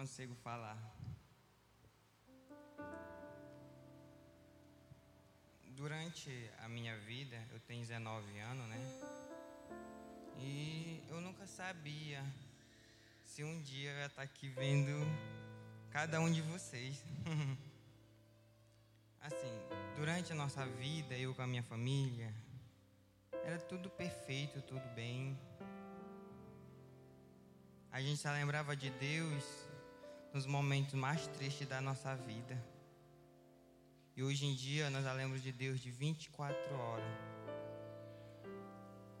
consigo falar. Durante a minha vida, eu tenho 19 anos, né? E eu nunca sabia se um dia eu ia estar aqui vendo cada um de vocês. assim, durante a nossa vida, eu com a minha família, era tudo perfeito, tudo bem. A gente só lembrava de Deus nos momentos mais tristes da nossa vida. E hoje em dia nós lembramos de Deus de 24 horas.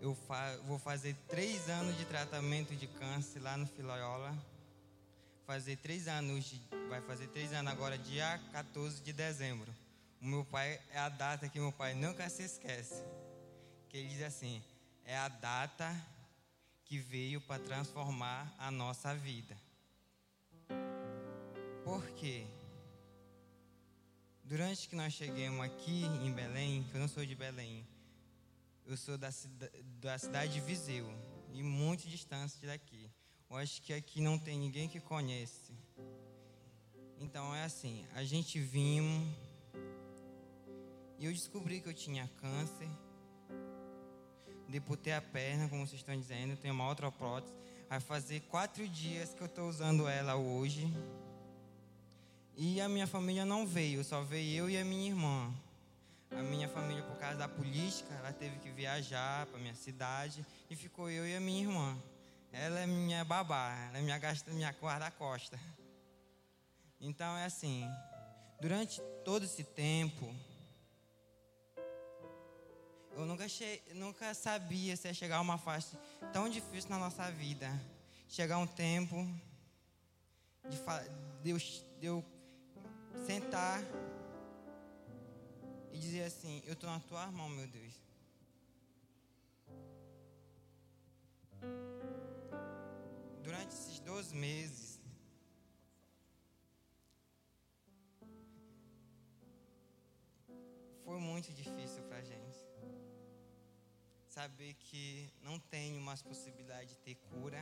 Eu fa vou fazer três anos de tratamento de câncer lá no Filoiola. Fazer três anos, de, vai fazer três anos agora, dia 14 de dezembro. O meu pai é a data que meu pai nunca se esquece. Que ele diz assim: é a data que veio para transformar a nossa vida. Por quê? Durante que nós chegamos aqui em Belém, que eu não sou de Belém, eu sou da, da cidade de Viseu, e muito distante daqui. Eu acho que aqui não tem ninguém que conhece. Então é assim, a gente vimos e eu descobri que eu tinha câncer deputei a perna, como vocês estão dizendo, tenho uma outra prótese. Vai fazer quatro dias que eu estou usando ela hoje. E a minha família não veio, só veio eu e a minha irmã. A minha família, por causa da política, ela teve que viajar para minha cidade e ficou eu e a minha irmã. Ela é minha babá, ela é minha, minha guarda-costa. Então é assim, durante todo esse tempo, eu nunca, che... nunca sabia se ia chegar uma fase tão difícil na nossa vida. Chegar um tempo de, de, eu... de eu sentar e dizer assim: Eu estou na tua mão, meu Deus. Durante esses dois meses, foi muito difícil para a gente saber que não tenho mais possibilidade de ter cura,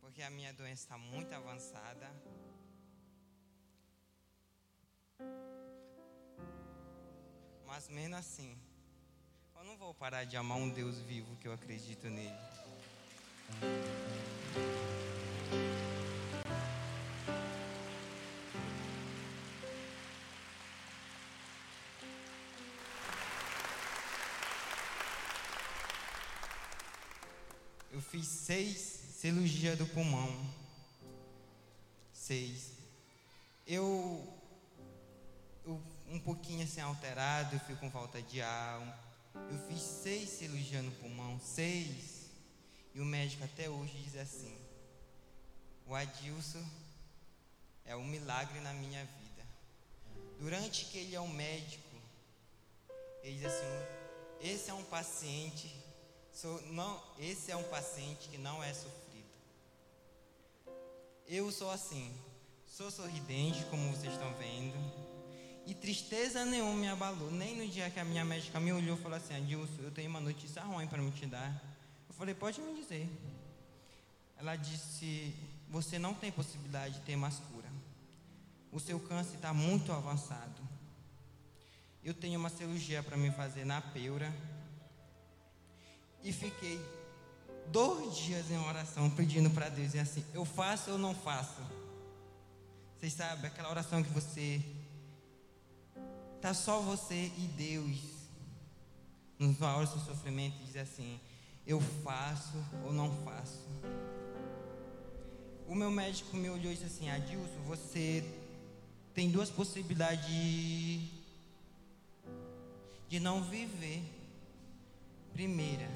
porque a minha doença está muito avançada. Mas mesmo assim, eu não vou parar de amar um Deus vivo que eu acredito nele. fiz seis cirurgias do pulmão. Seis. Eu, eu um pouquinho assim alterado, eu fico com falta de ar. Eu fiz seis cirurgias no pulmão, seis. E o médico até hoje diz assim: o Adilson é um milagre na minha vida. Durante que ele é um médico, ele diz assim: esse é um paciente So, não, esse é um paciente que não é sofrido. Eu sou assim, sou sorridente, como vocês estão vendo, e tristeza nenhuma me abalou. Nem no dia que a minha médica me olhou e falou assim: Adilson, eu tenho uma notícia ruim para me te dar. Eu falei: Pode me dizer. Ela disse: Você não tem possibilidade de ter mais cura. O seu câncer está muito avançado. Eu tenho uma cirurgia para me fazer na peura e fiquei dois dias em oração pedindo para Deus e assim, eu faço ou não faço? Vocês sabem, aquela oração que você tá só você e Deus na hora do sofrimento diz assim, eu faço ou não faço? O meu médico me olhou e disse assim, Adilson, você tem duas possibilidades de, de não viver. Primeira,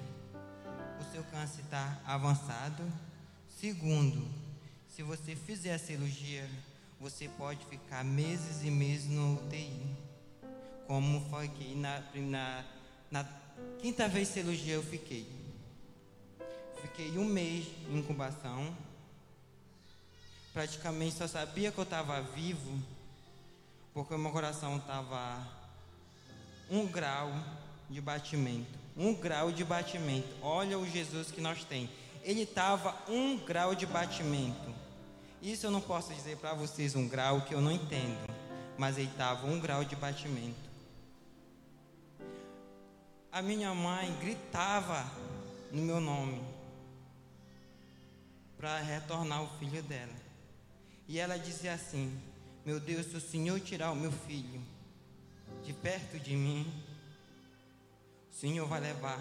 o seu câncer está avançado. Segundo, se você fizer a cirurgia, você pode ficar meses e meses no UTI. Como foi que na, na, na quinta vez cirurgia eu fiquei. Fiquei um mês em incubação. Praticamente só sabia que eu estava vivo, porque meu coração estava um grau de batimento um grau de batimento. Olha o Jesus que nós temos. Ele estava um grau de batimento. Isso eu não posso dizer para vocês um grau que eu não entendo, mas ele estava um grau de batimento. A minha mãe gritava no meu nome para retornar o filho dela. E ela dizia assim: Meu Deus, se o Senhor tirar o meu filho de perto de mim, o Senhor vai levar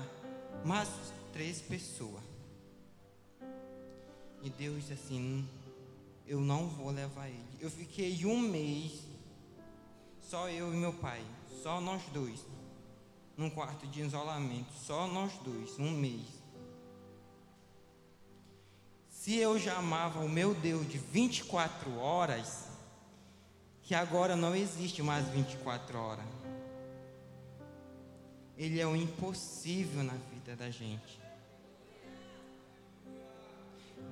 mais três pessoas. E Deus disse assim: Eu não vou levar ele. Eu fiquei um mês, só eu e meu pai, só nós dois, num quarto de isolamento, só nós dois, um mês. Se eu já amava o meu Deus de 24 horas, que agora não existe mais 24 horas. Ele é o impossível na vida da gente.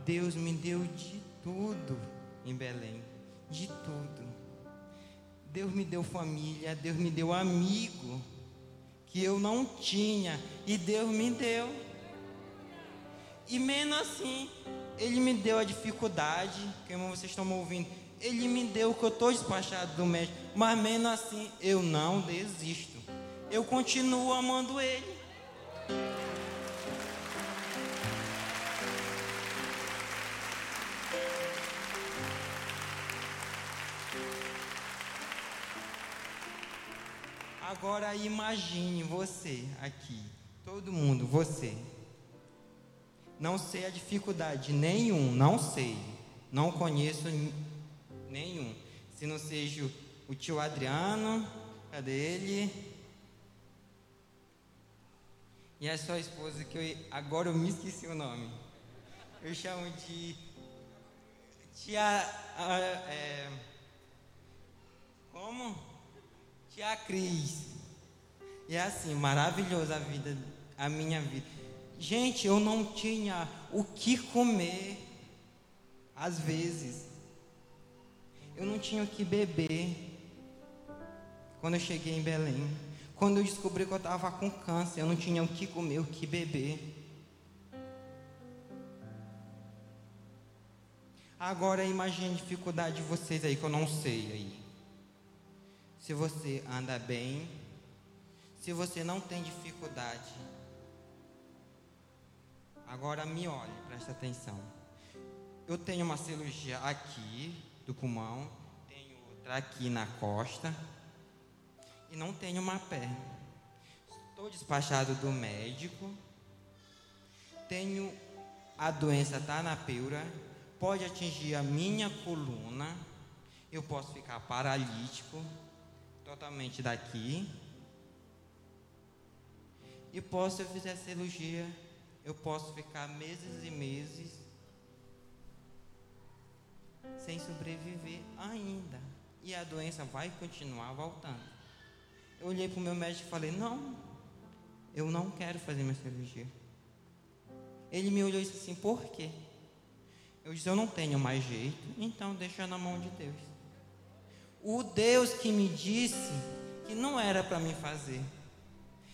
Deus me deu de tudo em Belém, de tudo. Deus me deu família, Deus me deu amigo que eu não tinha e Deus me deu. E menos assim, Ele me deu a dificuldade, como vocês estão me ouvindo, Ele me deu que eu estou despachado do médico, mas menos assim, eu não desisto. Eu continuo amando Ele. Agora imagine você aqui, todo mundo, você. Não sei a dificuldade nenhum, não sei. Não conheço nenhum. Se não seja o tio Adriano, cadê ele? E a sua esposa, que eu, agora eu me esqueci o nome. Eu chamo de tia. É, como? Tia Cris. E é assim, maravilhosa a vida, a minha vida. Gente, eu não tinha o que comer, às vezes. Eu não tinha o que beber. Quando eu cheguei em Belém. Quando eu descobri que eu estava com câncer, eu não tinha o que comer, o que beber. Agora imagine a dificuldade de vocês aí, que eu não sei aí. Se você anda bem, se você não tem dificuldade. Agora me olhe, preste atenção. Eu tenho uma cirurgia aqui do pulmão, tenho outra aqui na costa e não tenho uma perna. Estou despachado do médico. Tenho a doença tá na peura, pode atingir a minha coluna. Eu posso ficar paralítico totalmente daqui e posso, se eu fizer cirurgia, eu posso ficar meses e meses sem sobreviver ainda. E a doença vai continuar voltando. Eu olhei para o meu médico e falei: Não, eu não quero fazer minha cirurgia. Ele me olhou e disse assim: Por quê? Eu disse: Eu não tenho mais jeito, então deixa na mão de Deus. O Deus que me disse que não era para mim fazer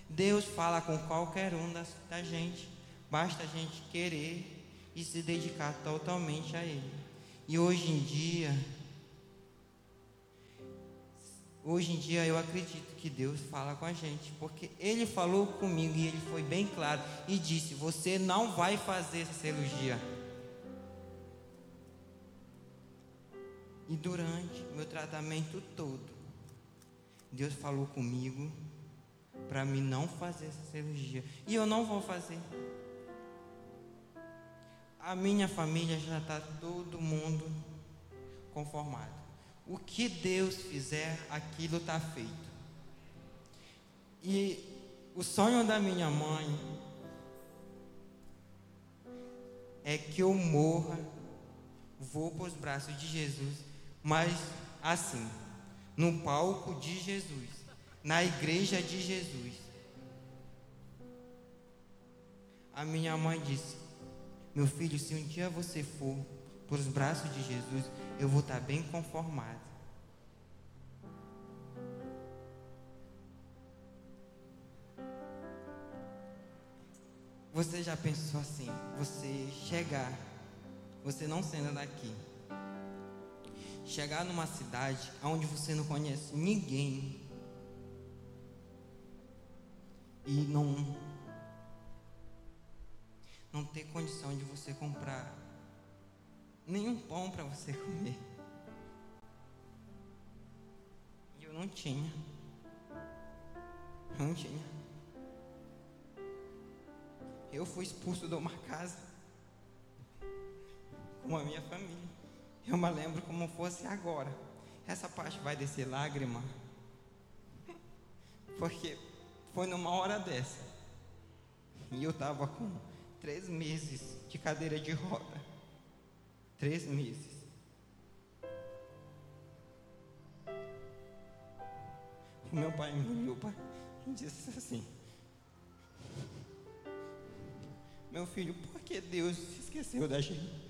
Deus fala com qualquer um da, da gente. Basta a gente querer e se dedicar totalmente a Ele. E hoje em dia, hoje em dia eu acredito que Deus fala com a gente, porque Ele falou comigo e Ele foi bem claro e disse: Você não vai fazer essa cirurgia. E durante meu tratamento todo, Deus falou comigo para mim não fazer essa cirurgia. E eu não vou fazer. A minha família já está todo mundo conformado. O que Deus fizer, aquilo está feito. E o sonho da minha mãe é que eu morra, vou para os braços de Jesus, mas assim, no palco de Jesus na igreja de Jesus. A minha mãe disse: Meu filho, se um dia você for para os braços de Jesus, eu vou estar bem conformado. Você já pensou assim? Você chegar, você não sendo daqui, chegar numa cidade onde você não conhece ninguém e não não ter condição de você comprar nenhum pão para você comer. E eu não tinha. Não tinha. Eu fui expulso de uma casa com a minha família. Eu me lembro como fosse agora. Essa parte vai descer lágrima. Porque foi numa hora dessa. E eu estava com três meses de cadeira de roda. Três meses. O meu pai me olhou e disse assim: Meu filho, por que Deus se esqueceu da gente?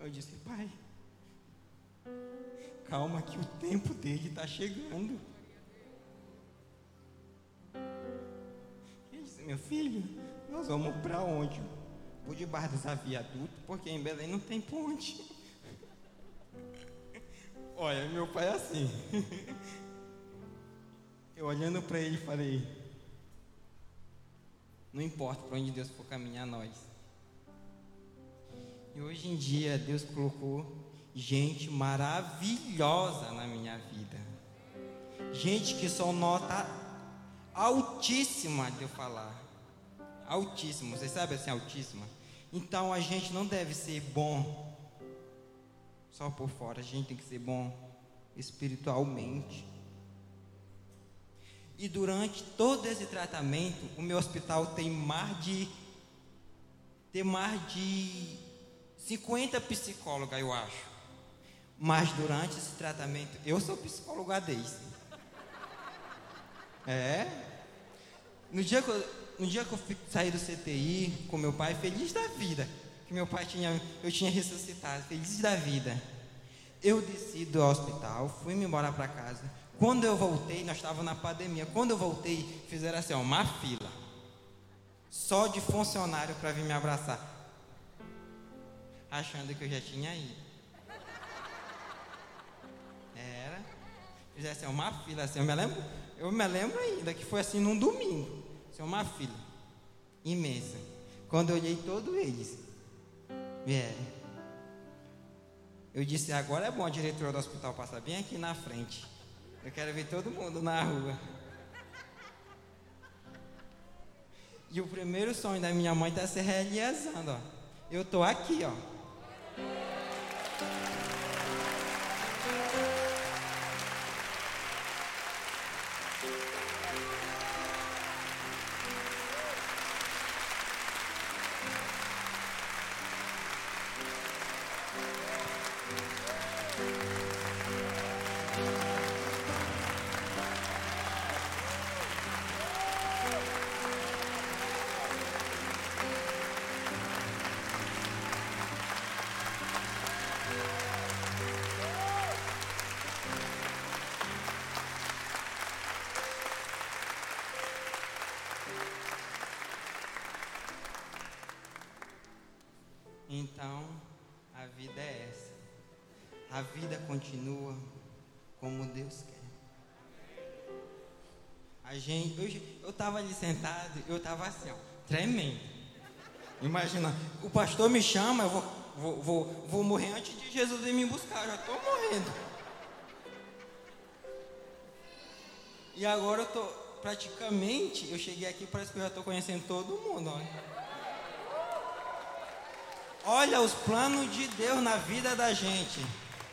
Eu disse, pai, calma que o tempo dele está chegando. Ele disse, meu filho, nós vamos para onde? Por debaixo dos viadutos, porque em Belém não tem ponte. Olha, meu pai é assim. Eu olhando para ele falei, não importa para onde Deus for caminhar nós. E hoje em dia Deus colocou gente maravilhosa na minha vida. Gente que só nota altíssima de eu falar. Altíssimo, vocês sabem assim, altíssima? Então a gente não deve ser bom só por fora, a gente tem que ser bom espiritualmente. E durante todo esse tratamento, o meu hospital tem mais de tem mais de 50 psicólogas, eu acho. Mas durante esse tratamento, eu sou psicóloga desde. É. No dia que eu, no dia que eu saí do CTI com meu pai, feliz da vida, que meu pai tinha, eu tinha ressuscitado, feliz da vida. Eu desci do hospital, fui me embora para casa. Quando eu voltei, nós estávamos na pandemia. Quando eu voltei, fizeram assim, ó, uma fila. Só de funcionário para vir me abraçar achando que eu já tinha ido. Fizesse uma fila assim, eu me lembro, eu me lembro ainda que foi assim num domingo. Assim, uma fila imensa. Quando eu olhei todos eles, vieram. Eu disse, agora é bom a diretora do hospital passar bem aqui na frente. Eu quero ver todo mundo na rua. E o primeiro sonho da minha mãe está se realizando, ó. Eu estou aqui, ó. A vida continua como Deus quer. A gente, eu estava ali sentado, eu estava assim, ó, tremendo. Imagina, o pastor me chama, eu vou, vou, vou, vou morrer antes de Jesus vir me buscar, já estou morrendo. E agora eu estou, praticamente, eu cheguei aqui, parece que eu já estou conhecendo todo mundo, olha. Olha os planos de Deus na vida da gente.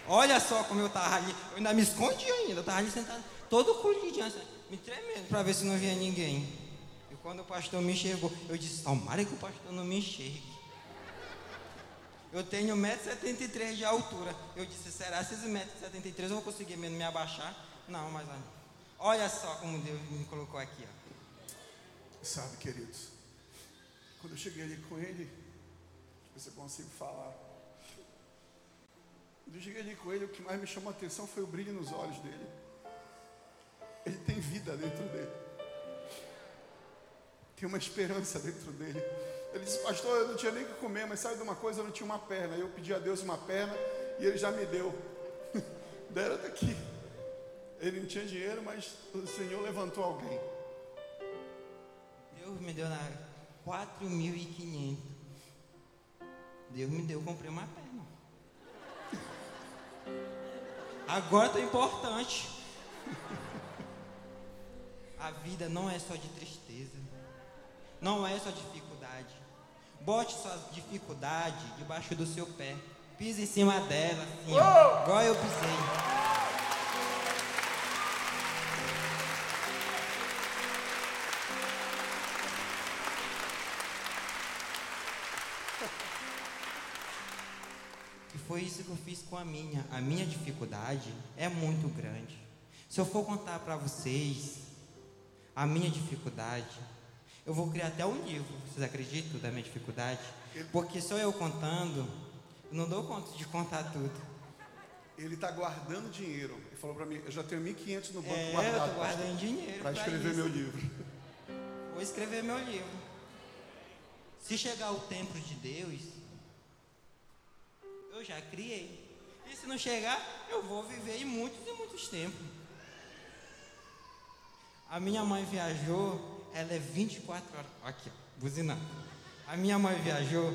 Olha só como eu estava ali. Eu ainda me escondi ainda. Eu estava ali sentado, todo colhidinho, assim, me tremendo para ver se não via ninguém. E quando o pastor me enxergou, eu disse: Tomara que o pastor não me enxergue. Eu tenho 1,73m de altura. Eu disse: Será esses 1,73m eu vou conseguir mesmo me abaixar? Não, mas olha só como Deus me colocou aqui. Ó. Sabe, queridos, quando eu cheguei ali com ele, ver se consigo falar. Ali com ele, o que mais me chamou a atenção foi o brilho nos olhos dele. Ele tem vida dentro dele. Tem uma esperança dentro dele. Ele disse, pastor, eu não tinha nem o que comer, mas sabe de uma coisa, eu não tinha uma perna. Eu pedi a Deus uma perna e ele já me deu. Deram daqui. Ele não tinha dinheiro, mas o Senhor levantou alguém. Deus me deu na 4.500. Deus me deu, eu comprei uma perna. Agora tá importante. A vida não é só de tristeza. Não é só dificuldade. Bote sua dificuldade debaixo do seu pé. Pise em cima dela, assim, ó, igual eu pisei. Eu fiz com a minha. A minha dificuldade é muito grande. Se eu for contar para vocês a minha dificuldade, eu vou criar até um livro. Vocês acreditam da minha dificuldade? Porque só eu contando, eu não dou conta de contar tudo. Ele está guardando dinheiro. Ele falou para mim, eu já tenho 1.500 no banco É, eu guardado. tô guardando dinheiro Para pra escrever isso. meu livro. Vou escrever meu livro. Se chegar o tempo de Deus, eu já criei. E se não chegar, eu vou viver em muitos e muitos tempos. A minha mãe viajou, ela é 24 horas. Aqui, ó, buzinando. A minha mãe viajou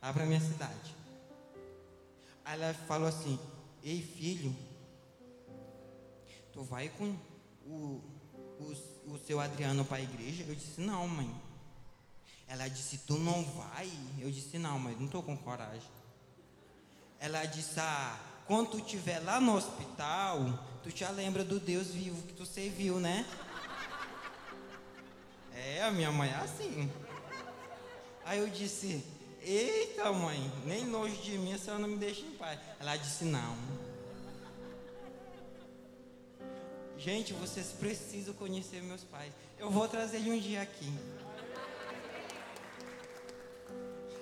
lá pra minha cidade. Aí ela falou assim: Ei filho, tu vai com o, o, o seu Adriano para a igreja? Eu disse: Não, mãe. Ela disse: Tu não vai? Eu disse: Não, mãe, não estou com coragem. Ela disse: Ah, quando tu estiver lá no hospital, tu já lembra do Deus vivo que tu serviu, né? É, a minha mãe é assim. Aí eu disse: Eita, mãe, nem longe de mim a senhora não me deixa em paz. Ela disse: Não. Gente, vocês precisam conhecer meus pais. Eu vou trazer ele um dia aqui.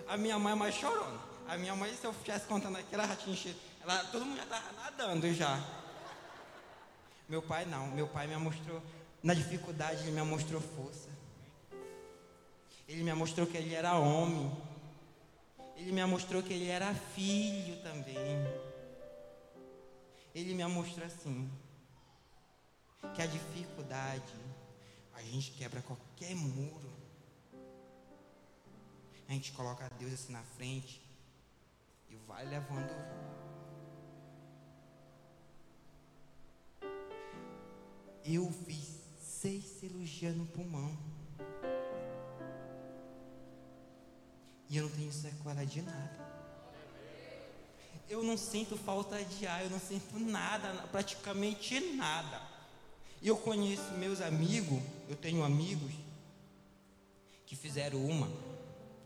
A minha mãe é mais chorona. A minha mãe, se eu estivesse contando aqui, ela já tinha enchido. Ela, todo mundo já estava nadando já. Meu pai não. Meu pai me mostrou, na dificuldade, ele me mostrou força. Ele me mostrou que ele era homem. Ele me mostrou que ele era filho também. Ele me mostrou assim: que a dificuldade, a gente quebra qualquer muro. A gente coloca Deus assim na frente e vai levando. Eu fiz seis cirurgias no pulmão. E eu não tenho sequela de nada. Eu não sinto falta de ar, eu não sinto nada, praticamente nada. Eu conheço meus amigos, eu tenho amigos que fizeram uma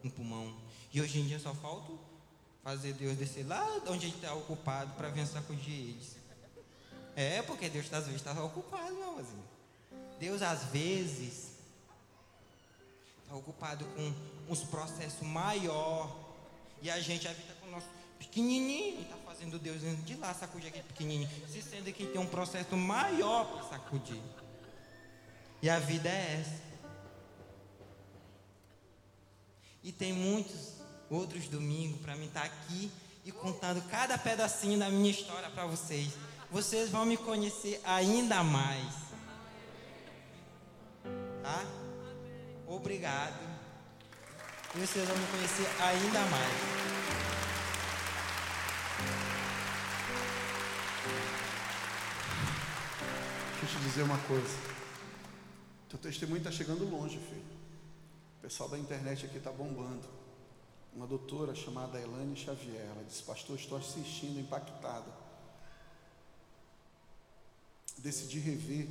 no pulmão. E hoje em dia só falta fazer Deus descer lá onde ele está ocupado para vir sacudir eles. É, porque Deus às vezes está ocupado, meu amorzinho. Deus às vezes está ocupado com uns processos maior e a gente a vida com o nosso pequenininho está fazendo Deus de lá sacudir aquele pequenininho, se sendo que tem um processo maior para sacudir. E a vida é essa. E tem muitos outros domingos para mim estar aqui e contando cada pedacinho da minha história para vocês. Vocês vão me conhecer ainda mais. Tá? Obrigado. E vocês vão me conhecer ainda mais. Deixa eu te dizer uma coisa. Teu testemunho está chegando longe, filho. O pessoal da internet aqui está bombando. Uma doutora chamada Elane Xavier, ela disse, pastor, estou assistindo impactada. Decidi rever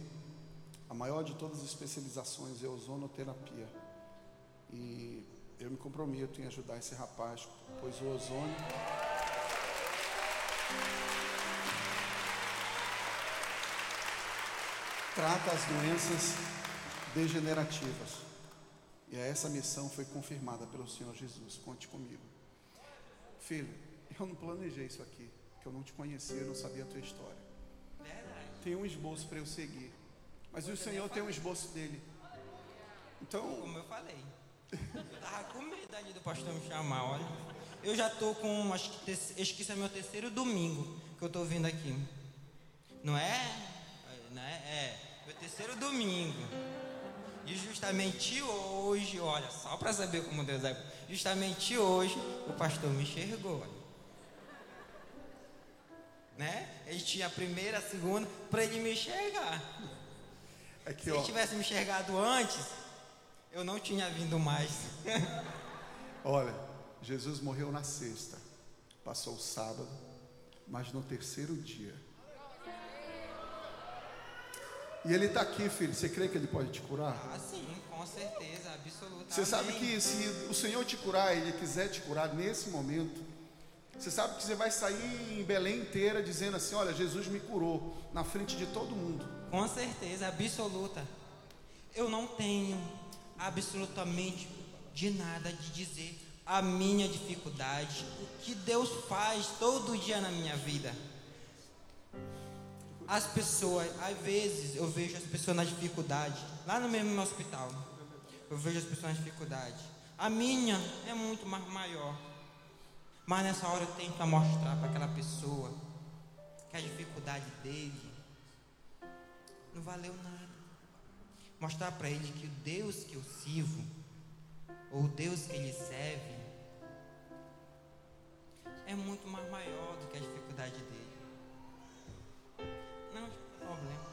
a maior de todas as especializações é ozonoterapia. E eu me comprometo em ajudar esse rapaz, pois o ozônio trata as doenças degenerativas. E essa missão foi confirmada pelo Senhor Jesus. Conte comigo. Filho, eu não planejei isso aqui, porque eu não te conhecia, eu não sabia a tua história. Tem um esboço para eu seguir. Mas o Senhor tem um esboço dele. Então, Como eu falei. Eu tava com medo do pastor me chamar, olha. Eu já tô com, acho que, acho que é meu terceiro domingo que eu tô vindo aqui. Não é? Não é? É, meu terceiro domingo. E justamente hoje, olha, só para saber como Deus é, justamente hoje o pastor me enxergou. Né? Ele tinha a primeira, a segunda, para ele me enxergar. Que, Se ó, ele tivesse me enxergado antes, eu não tinha vindo mais. olha, Jesus morreu na sexta, passou o sábado, mas no terceiro dia. E ele está aqui, filho. Você crê que ele pode te curar? Ah, sim, com certeza, absolutamente. Você sabe que se o Senhor te curar, Ele quiser te curar nesse momento, você sabe que você vai sair em Belém inteira dizendo assim: Olha, Jesus me curou, na frente de todo mundo. Com certeza, absoluta. Eu não tenho absolutamente de nada de dizer a minha dificuldade, o que Deus faz todo dia na minha vida. As pessoas, às vezes eu vejo as pessoas na dificuldade, lá no mesmo hospital, eu vejo as pessoas na dificuldade. A minha é muito mais maior. Mas nessa hora eu tento mostrar para aquela pessoa que a dificuldade dele não valeu nada. Mostrar para ele que o Deus que eu sirvo, ou o Deus que ele serve, é muito mais maior do que a dificuldade dele. Problema.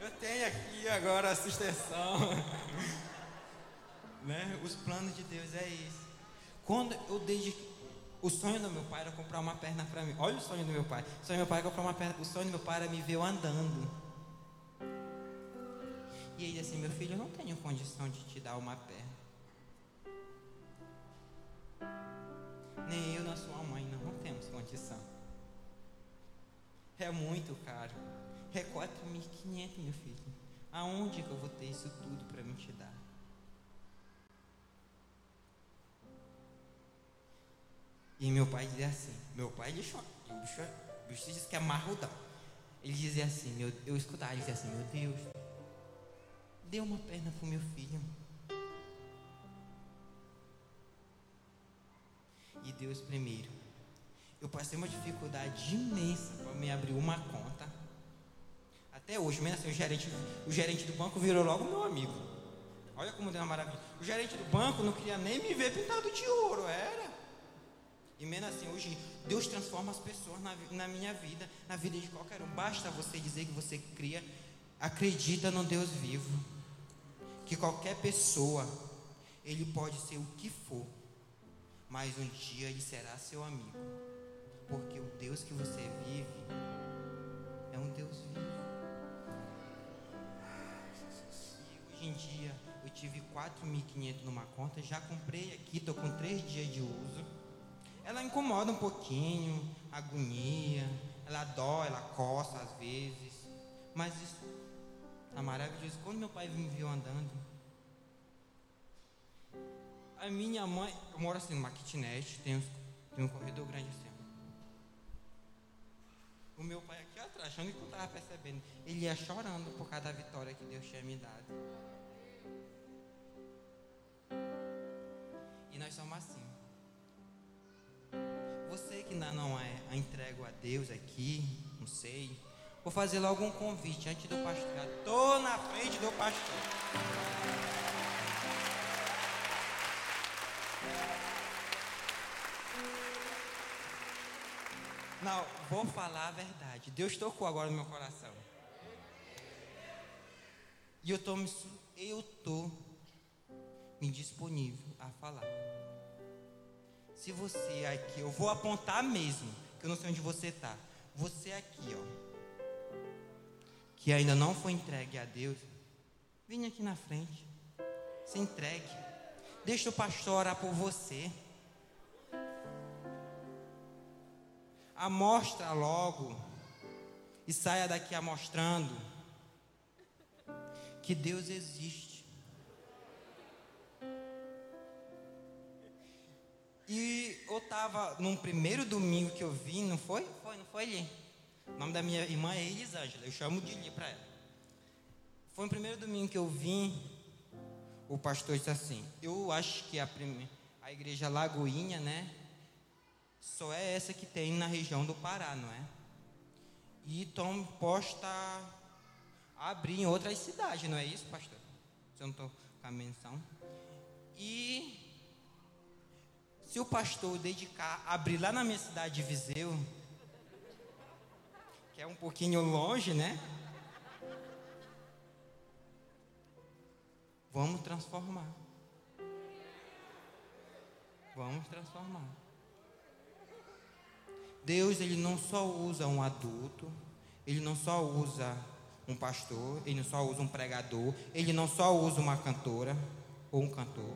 Eu tenho aqui agora a sustentação. né? Os planos de Deus é isso. Quando eu dediquei o sonho do meu pai era comprar uma perna para mim. Olha o sonho do meu pai. O sonho do meu pai era comprar uma perna. O sonho do meu pai era me ver andando. E ele assim, meu filho, eu não tenho condição de te dar uma perna. Nem eu, nem sua mãe, não, não temos condição. É muito caro. É 4.500, meu filho. Aonde que eu vou ter isso tudo para me te dar? E meu pai dizia assim, meu pai deixou, o bicho, o bicho disse que é marrudão. Ele dizia assim, meu, eu escutava, ele dizia assim, meu Deus, dê uma perna pro meu filho. E Deus primeiro. Eu passei uma dificuldade imensa para me abrir uma conta. Até hoje, mesmo assim, o gerente, o gerente do banco virou logo meu amigo. Olha como deu uma maravilha. O gerente do banco não queria nem me ver pintado de ouro, era. E mesmo assim, hoje, Deus transforma as pessoas na, na minha vida, na vida de qualquer um. Basta você dizer que você cria, acredita no Deus vivo. Que qualquer pessoa, ele pode ser o que for, mas um dia ele será seu amigo. Porque o Deus que você vive é um Deus vivo. Hoje em dia, eu tive 4.500 numa conta, já comprei aqui, estou com 3 dias de uso ela incomoda um pouquinho, agonia, ela dói, ela coça às vezes. Mas isso é maravilhoso. Quando meu pai me viu andando, a minha mãe, eu moro assim numa kitnet, tem, um, tem um corredor grande assim. O meu pai aqui atrás, achando que eu estava percebendo, ele ia chorando por causa da vitória que Deus tinha me dado. E nós somos assim que ainda não é a entrego a Deus aqui, não sei, vou fazer logo um convite antes do pastor. Estou na frente do pastor. Não, vou falar a verdade. Deus tocou agora no meu coração. E eu me, eu tô me disponível a falar. Se você aqui, eu vou apontar mesmo, que eu não sei onde você está. Você aqui, ó, que ainda não foi entregue a Deus, vem aqui na frente. Se entregue. Deixa o pastor orar por você. Amostra logo e saia daqui amostrando que Deus existe. E eu estava num primeiro domingo que eu vim, não foi? Foi, não foi ali. O nome da minha irmã é Elisângela, eu chamo de Li para ela. Foi no primeiro domingo que eu vim, o pastor disse assim: Eu acho que a, prime... a igreja Lagoinha, né? Só é essa que tem na região do Pará, não é? E estão posta a abrir em outras cidades, não é isso, pastor? Se eu não estou com a menção. E se o pastor dedicar, abrir lá na minha cidade de Viseu, que é um pouquinho longe, né? Vamos transformar. Vamos transformar. Deus, ele não só usa um adulto, ele não só usa um pastor, ele não só usa um pregador, ele não só usa uma cantora ou um cantor,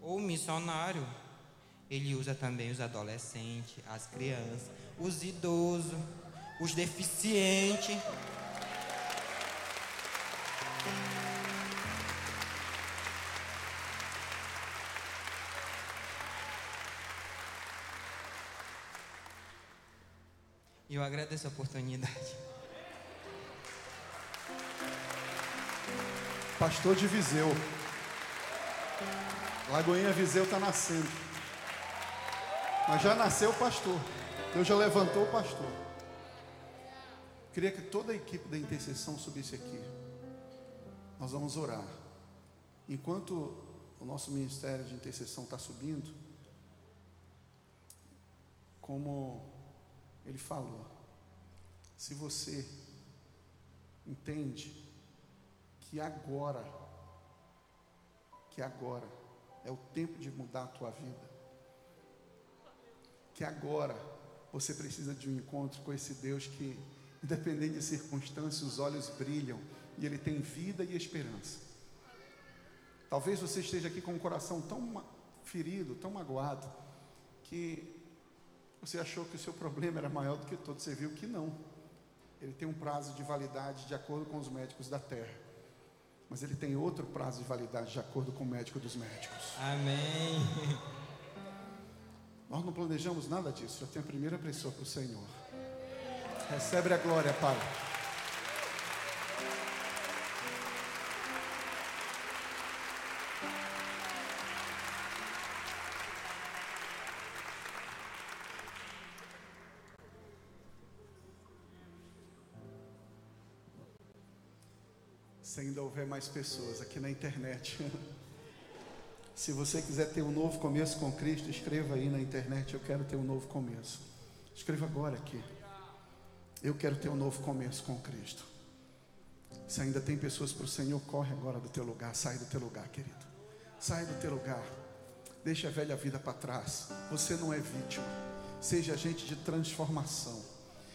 ou um missionário. Ele usa também os adolescentes, as crianças, os idosos, os deficientes. Eu agradeço a oportunidade. Pastor de Viseu. Lagoinha Viseu está nascendo. Mas já nasceu o pastor. Deus já levantou o pastor. Queria que toda a equipe da intercessão subisse aqui. Nós vamos orar. Enquanto o nosso ministério de intercessão está subindo, como ele falou. Se você entende que agora, que agora é o tempo de mudar a tua vida, que agora você precisa de um encontro com esse Deus que, independente de circunstâncias, os olhos brilham e ele tem vida e esperança. Talvez você esteja aqui com o coração tão ferido, tão magoado, que você achou que o seu problema era maior do que todo, você viu que não. Ele tem um prazo de validade de acordo com os médicos da terra. Mas ele tem outro prazo de validade de acordo com o médico dos médicos. Amém. Nós não planejamos nada disso, já tem a primeira pessoa para o Senhor. Recebe a glória, Pai. Houver mais pessoas aqui na internet. Se você quiser ter um novo começo com Cristo, escreva aí na internet: Eu quero ter um novo começo. Escreva agora aqui. Eu quero ter um novo começo com Cristo. Se ainda tem pessoas para o Senhor, corre agora do teu lugar, sai do teu lugar, querido. Sai do teu lugar. Deixa a velha vida para trás. Você não é vítima. Seja agente de transformação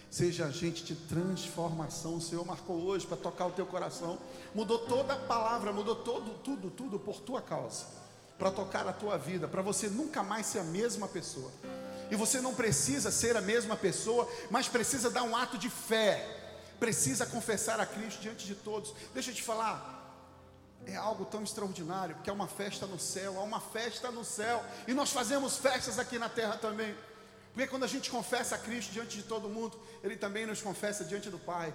seja agente de transformação. O Senhor marcou hoje para tocar o teu coração, mudou toda a palavra, mudou todo, tudo, tudo por tua causa, para tocar a tua vida, para você nunca mais ser a mesma pessoa. E você não precisa ser a mesma pessoa, mas precisa dar um ato de fé, precisa confessar a Cristo diante de todos. Deixa eu te falar, é algo tão extraordinário, porque é uma festa no céu, há uma festa no céu, e nós fazemos festas aqui na terra também. Porque quando a gente confessa a Cristo diante de todo mundo, Ele também nos confessa diante do Pai.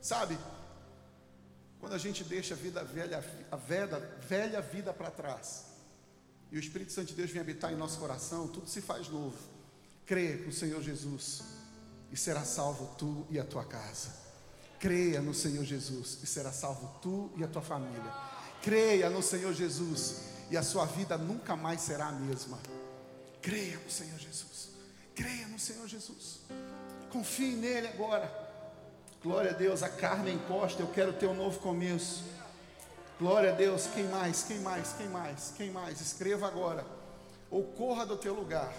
Sabe? Quando a gente deixa a vida velha, a velha, velha vida para trás, e o Espírito Santo de Deus vem habitar em nosso coração, tudo se faz novo. Creia no Senhor Jesus e será salvo tu e a tua casa. Creia no Senhor Jesus e será salvo tu e a tua família. Creia no Senhor Jesus e a sua vida nunca mais será a mesma. Creia no Senhor Jesus. Creia no Senhor Jesus. Confie nele agora. Glória a Deus. A carne encosta. Eu quero ter um novo começo. Glória a Deus. Quem mais? Quem mais? Quem mais? Quem mais? Escreva agora. Ou corra do teu lugar.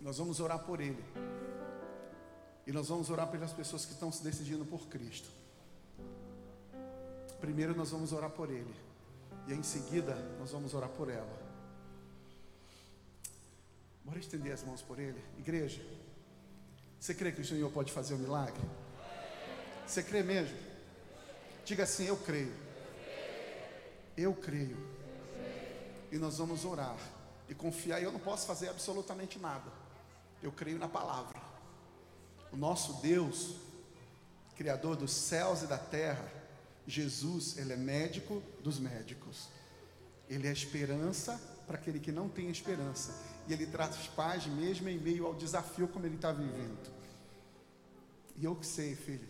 Nós vamos orar por ele. E nós vamos orar pelas pessoas que estão se decidindo por Cristo. Primeiro nós vamos orar por ele. E em seguida nós vamos orar por ela. Bora estender as mãos por ele. Igreja, você crê que o Senhor pode fazer o um milagre? Você crê mesmo? Diga assim: Eu creio. Eu creio. E nós vamos orar e confiar. Eu não posso fazer absolutamente nada. Eu creio na palavra. O nosso Deus, Criador dos céus e da terra, Jesus, ele é médico dos médicos. Ele é esperança para aquele que não tem esperança. E ele traz paz mesmo em meio ao desafio como ele está vivendo. E eu que sei, filho,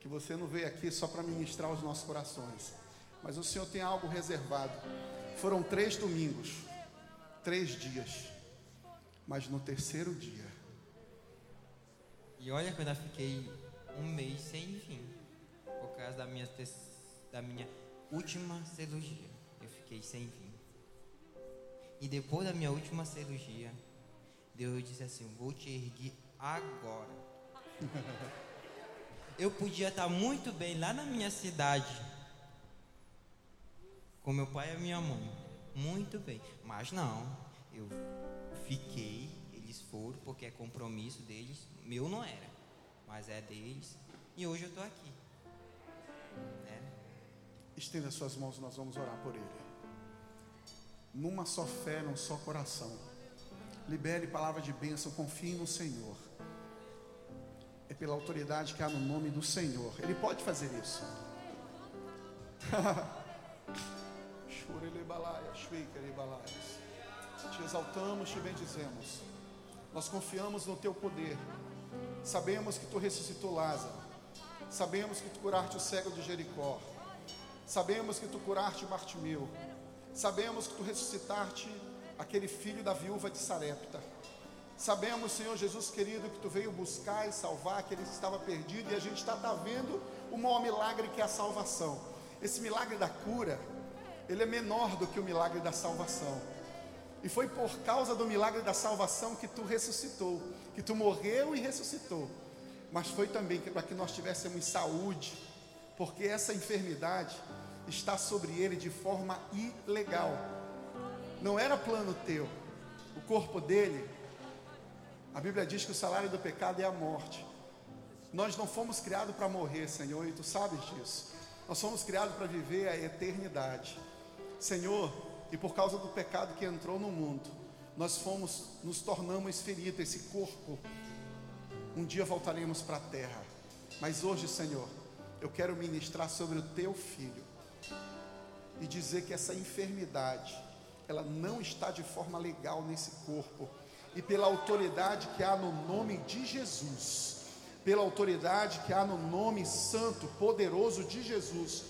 que você não veio aqui só para ministrar os nossos corações, mas o Senhor tem algo reservado. Foram três domingos, três dias, mas no terceiro dia. E olha que eu ainda fiquei um mês sem vir, por causa da minha, da minha última cirurgia. Eu fiquei sem vir. E depois da minha última cirurgia, Deus disse assim: Vou te erguer agora. Eu podia estar muito bem lá na minha cidade, com meu pai e minha mãe, muito bem, mas não, eu fiquei, eles foram porque é compromisso deles, meu não era, mas é deles, e hoje eu estou aqui. É. Estenda suas mãos, nós vamos orar por ele. Numa só fé, num só coração. Libere palavra de bênção, confie no Senhor é pela autoridade que há no nome do Senhor. Ele pode fazer isso. te exaltamos, te bendizemos. Nós confiamos no teu poder. Sabemos que tu ressuscitou Lázaro. Sabemos que tu curaste o cego de Jericó. Sabemos que tu curaste Bartimeu. Sabemos que tu ressuscitaste aquele filho da viúva de Sarepta. Sabemos, Senhor Jesus querido, que tu veio buscar e salvar aquele que estava perdido, e a gente está tá vendo o maior milagre que é a salvação. Esse milagre da cura, ele é menor do que o milagre da salvação. E foi por causa do milagre da salvação que tu ressuscitou, que tu morreu e ressuscitou. Mas foi também para que nós tivéssemos saúde, porque essa enfermidade está sobre ele de forma ilegal. Não era plano teu. O corpo dele a Bíblia diz que o salário do pecado é a morte. Nós não fomos criados para morrer, Senhor, e tu sabes disso. Nós fomos criados para viver a eternidade. Senhor, e por causa do pecado que entrou no mundo, nós fomos, nos tornamos feridos, esse corpo. Um dia voltaremos para a terra. Mas hoje, Senhor, eu quero ministrar sobre o teu filho e dizer que essa enfermidade, ela não está de forma legal nesse corpo. E pela autoridade que há no nome de Jesus, pela autoridade que há no nome santo, poderoso de Jesus,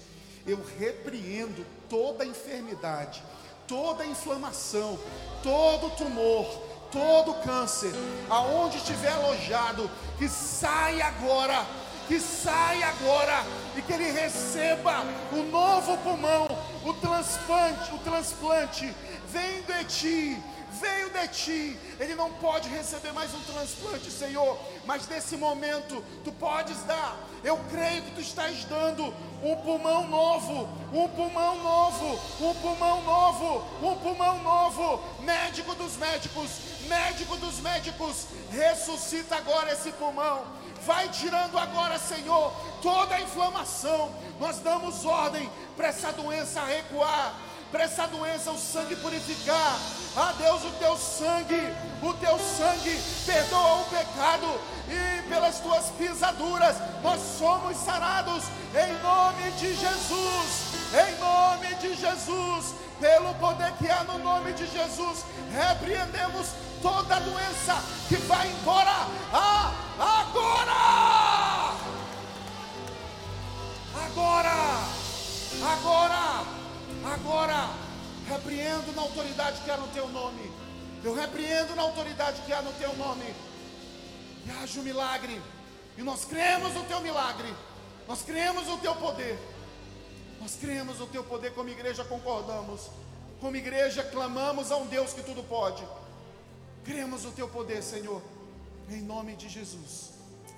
eu repreendo toda enfermidade, toda inflamação, todo tumor, todo câncer, aonde estiver alojado, que saia agora, que saia agora e que ele receba o novo pulmão, o transplante, o transplante vem de ti veio de ti, ele não pode receber mais um transplante, Senhor, mas nesse momento tu podes dar. Eu creio que tu estás dando um pulmão novo, um pulmão novo, um pulmão novo, um pulmão novo. Médico dos médicos, médico dos médicos, ressuscita agora esse pulmão. Vai tirando agora, Senhor, toda a inflamação. Nós damos ordem para essa doença recuar para essa doença o sangue purificar. Ah, Deus, o teu sangue, o teu sangue perdoa o pecado e pelas tuas pisaduras nós somos sarados em nome de Jesus. Em nome de Jesus, pelo poder que há no nome de Jesus, repreendemos toda doença que vai embora ah, agora. Agora. Agora. Agora, repreendo na autoridade que há no teu nome. Eu repreendo na autoridade que há no teu nome. E haja um milagre. E nós cremos no teu milagre. Nós cremos no teu poder. Nós cremos no teu poder, como igreja concordamos. Como igreja clamamos a um Deus que tudo pode. Cremos no teu poder, Senhor. Em nome de Jesus.